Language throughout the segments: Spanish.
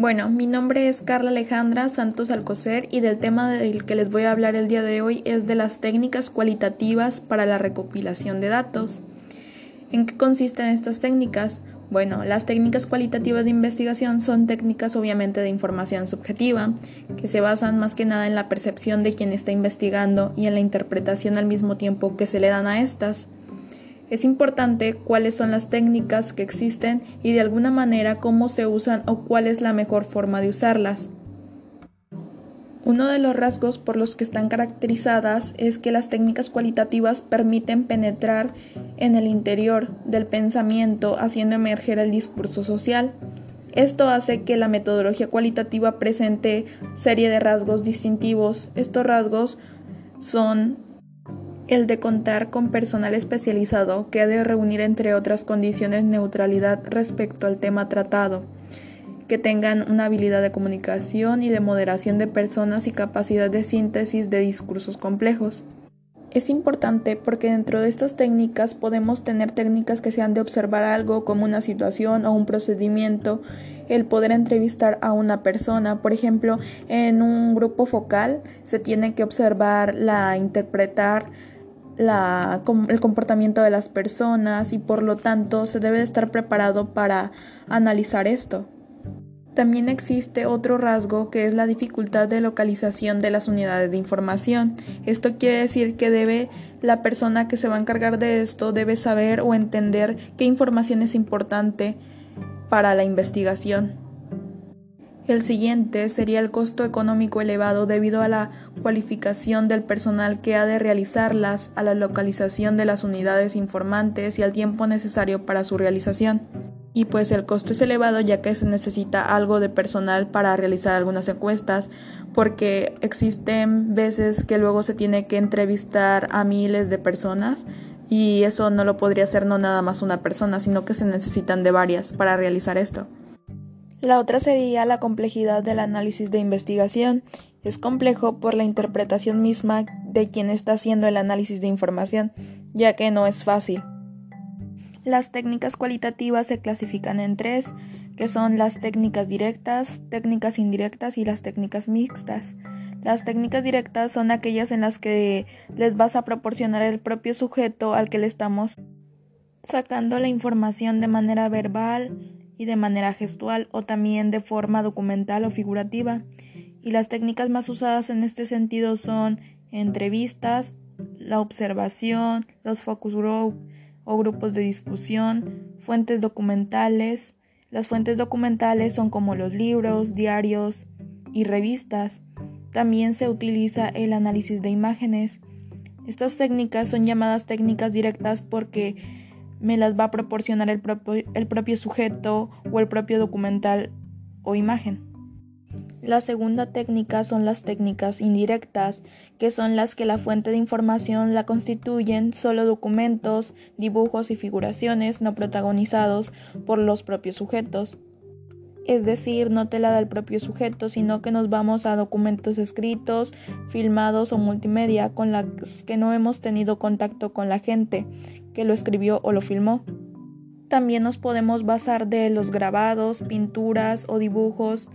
Bueno, mi nombre es Carla Alejandra Santos Alcocer y del tema del que les voy a hablar el día de hoy es de las técnicas cualitativas para la recopilación de datos. ¿En qué consisten estas técnicas? Bueno, las técnicas cualitativas de investigación son técnicas obviamente de información subjetiva, que se basan más que nada en la percepción de quien está investigando y en la interpretación al mismo tiempo que se le dan a estas. Es importante cuáles son las técnicas que existen y de alguna manera cómo se usan o cuál es la mejor forma de usarlas. Uno de los rasgos por los que están caracterizadas es que las técnicas cualitativas permiten penetrar en el interior del pensamiento haciendo emerger el discurso social. Esto hace que la metodología cualitativa presente serie de rasgos distintivos. Estos rasgos son el de contar con personal especializado que ha de reunir entre otras condiciones neutralidad respecto al tema tratado, que tengan una habilidad de comunicación y de moderación de personas y capacidad de síntesis de discursos complejos. Es importante porque dentro de estas técnicas podemos tener técnicas que sean de observar algo como una situación o un procedimiento, el poder entrevistar a una persona, por ejemplo, en un grupo focal se tiene que observar la interpretar el comportamiento de las personas y por lo tanto se debe de estar preparado para analizar esto. También existe otro rasgo que es la dificultad de localización de las unidades de información. Esto quiere decir que debe la persona que se va a encargar de esto debe saber o entender qué información es importante para la investigación. El siguiente sería el costo económico elevado debido a la cualificación del personal que ha de realizarlas, a la localización de las unidades informantes y al tiempo necesario para su realización. Y pues el costo es elevado ya que se necesita algo de personal para realizar algunas encuestas, porque existen veces que luego se tiene que entrevistar a miles de personas y eso no lo podría hacer no nada más una persona, sino que se necesitan de varias para realizar esto. La otra sería la complejidad del análisis de investigación. Es complejo por la interpretación misma de quien está haciendo el análisis de información, ya que no es fácil. Las técnicas cualitativas se clasifican en tres, que son las técnicas directas, técnicas indirectas y las técnicas mixtas. Las técnicas directas son aquellas en las que les vas a proporcionar el propio sujeto al que le estamos sacando la información de manera verbal, y de manera gestual o también de forma documental o figurativa. Y las técnicas más usadas en este sentido son entrevistas, la observación, los focus group o grupos de discusión, fuentes documentales. Las fuentes documentales son como los libros, diarios y revistas. También se utiliza el análisis de imágenes. Estas técnicas son llamadas técnicas directas porque me las va a proporcionar el propio, el propio sujeto o el propio documental o imagen. La segunda técnica son las técnicas indirectas, que son las que la fuente de información la constituyen solo documentos, dibujos y figuraciones no protagonizados por los propios sujetos. Es decir, no te la da el propio sujeto, sino que nos vamos a documentos escritos, filmados o multimedia con los que no hemos tenido contacto con la gente, que lo escribió o lo filmó. También nos podemos basar de los grabados, pinturas o dibujos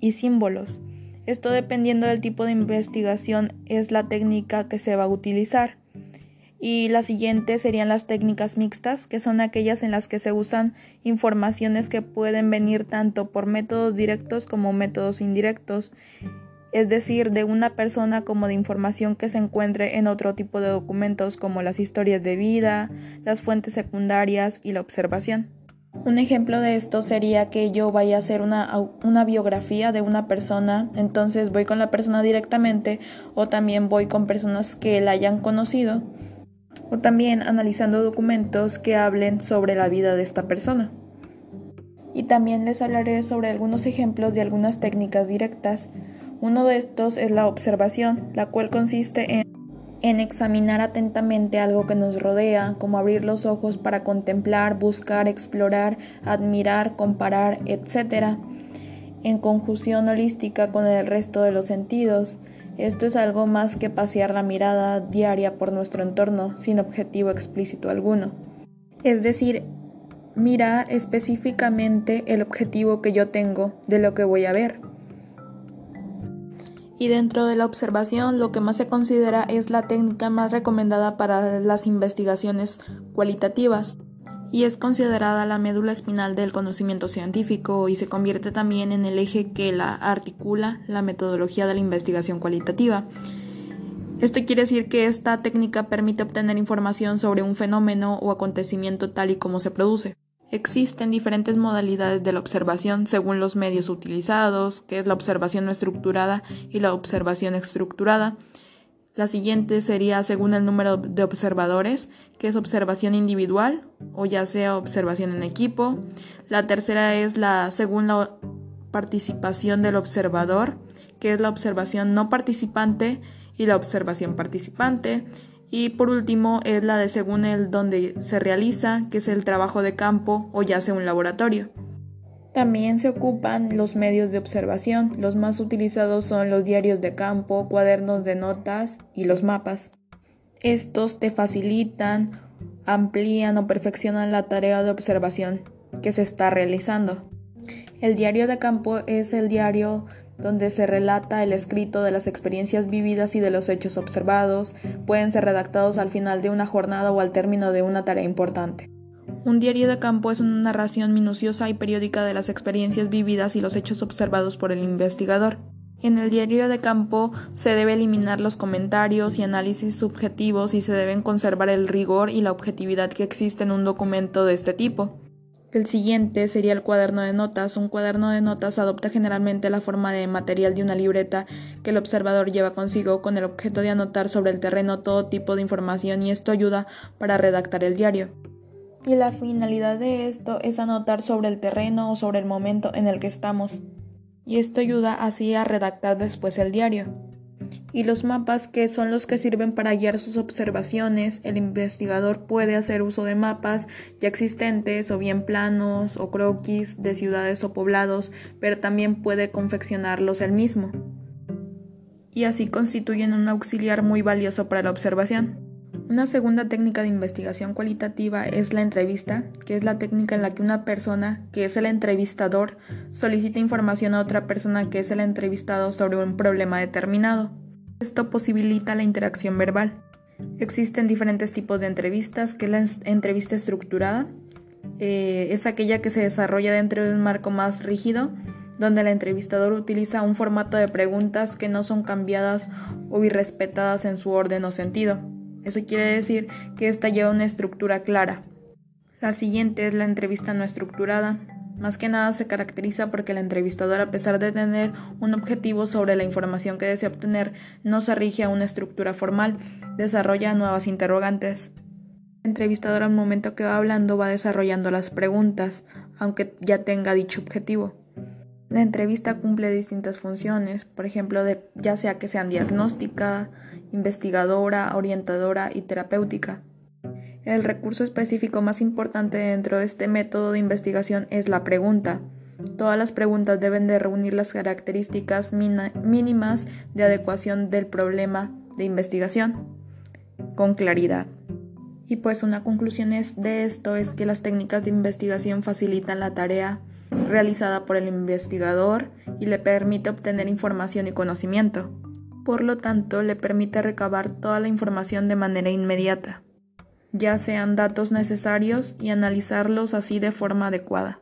y símbolos. Esto dependiendo del tipo de investigación es la técnica que se va a utilizar. Y la siguiente serían las técnicas mixtas, que son aquellas en las que se usan informaciones que pueden venir tanto por métodos directos como métodos indirectos es decir, de una persona como de información que se encuentre en otro tipo de documentos como las historias de vida, las fuentes secundarias y la observación. Un ejemplo de esto sería que yo vaya a hacer una, biografía de una persona, entonces voy con la persona directamente o también voy con personas que la hayan conocido o también analizando documentos que hablen sobre la vida de esta persona. Y también les hablaré sobre algunos ejemplos de algunas técnicas directas uno de estos es la observación, la cual consiste en, examinar atentamente algo que nos rodea, como abrir los ojos para contemplar, buscar, explorar, admirar, comparar, etc., en conjunción holística con el resto de los sentidos. Esto es algo más que pasear la mirada diaria por nuestro entorno sin objetivo explícito alguno. Es decir, mirar específicamente el objetivo que yo tengo de lo que voy a ver. Y dentro de la observación, lo que más se considera es la técnica más recomendada para las investigaciones cualitativas y es considerada la médula espinal del conocimiento científico y se convierte también en el eje que la articula la metodología de la investigación cualitativa. Esto quiere decir que esta técnica permite obtener información sobre un fenómeno o acontecimiento tal y como se produce. Existen diferentes modalidades de la observación según los medios utilizados, que es la observación no estructurada y la observación estructurada. La siguiente sería según el número de observadores, que es observación individual o ya sea observación en equipo. La tercera es la según la participación del observador, que es la observación no participante y la observación participante. Y por último es la de según el donde se realiza, que es el trabajo de campo o ya sea un laboratorio. También se ocupan los medios de observación. Los más utilizados son los diarios de campo, cuadernos de notas y los mapas. Estos te facilitan, amplían o perfeccionan la tarea de observación que se está realizando. El diario de campo es el diario donde se relata el escrito de las experiencias vividas y de los hechos observados, pueden ser redactados al final de una jornada o al término de una tarea importante. Un diario de campo es una narración minuciosa y periódica de las experiencias vividas y los hechos observados por el investigador. En el diario de campo se debe eliminar los comentarios y análisis subjetivos y se deben conservar el rigor y la objetividad que existe en un documento de este tipo. El siguiente sería el cuaderno de notas. Un cuaderno de notas adopta generalmente la forma de material de una libreta que el observador lleva consigo con el objeto de anotar sobre el terreno todo tipo de información y esto ayuda para redactar el diario. Y la finalidad de esto es anotar sobre el terreno o sobre el momento en el que estamos. Y esto ayuda así a redactar después el diario y los mapas que son los que sirven para guiar sus observaciones. El investigador puede hacer uso de mapas ya existentes o bien planos o croquis de ciudades o poblados, pero también puede confeccionarlos él mismo. Y así constituyen un auxiliar muy valioso para la observación. Una segunda técnica de investigación cualitativa es la entrevista, que es la técnica en la que una persona, que es el entrevistador, solicita información a otra persona que es el entrevistado sobre un problema determinado. Esto posibilita la interacción verbal. Existen diferentes tipos de entrevistas, que la entrevista estructurada. Eh, es aquella que se desarrolla dentro de un marco más rígido, donde el entrevistador utiliza un formato de preguntas que no son cambiadas o irrespetadas en su orden o sentido. Eso quiere decir que esta lleva una estructura clara. La siguiente es la entrevista no estructurada. Más que nada se caracteriza porque el entrevistador, a pesar de tener un objetivo sobre la información que desea obtener, no se rige a una estructura formal, desarrolla nuevas interrogantes. El entrevistador al momento que va hablando va desarrollando las preguntas, aunque ya tenga dicho objetivo. La entrevista cumple distintas funciones, por ejemplo, ya sea que sean diagnóstica, investigadora, orientadora y terapéutica. El recurso específico más importante dentro de este método de investigación es la pregunta. Todas las preguntas deben de reunir las características mínimas de adecuación del problema de investigación con claridad. Y pues una conclusión de esto es que las técnicas de investigación facilitan la tarea realizada por el investigador y le permite obtener información y conocimiento. Por lo tanto, le permite recabar toda la información de manera inmediata ya sean datos necesarios y analizarlos así de forma adecuada.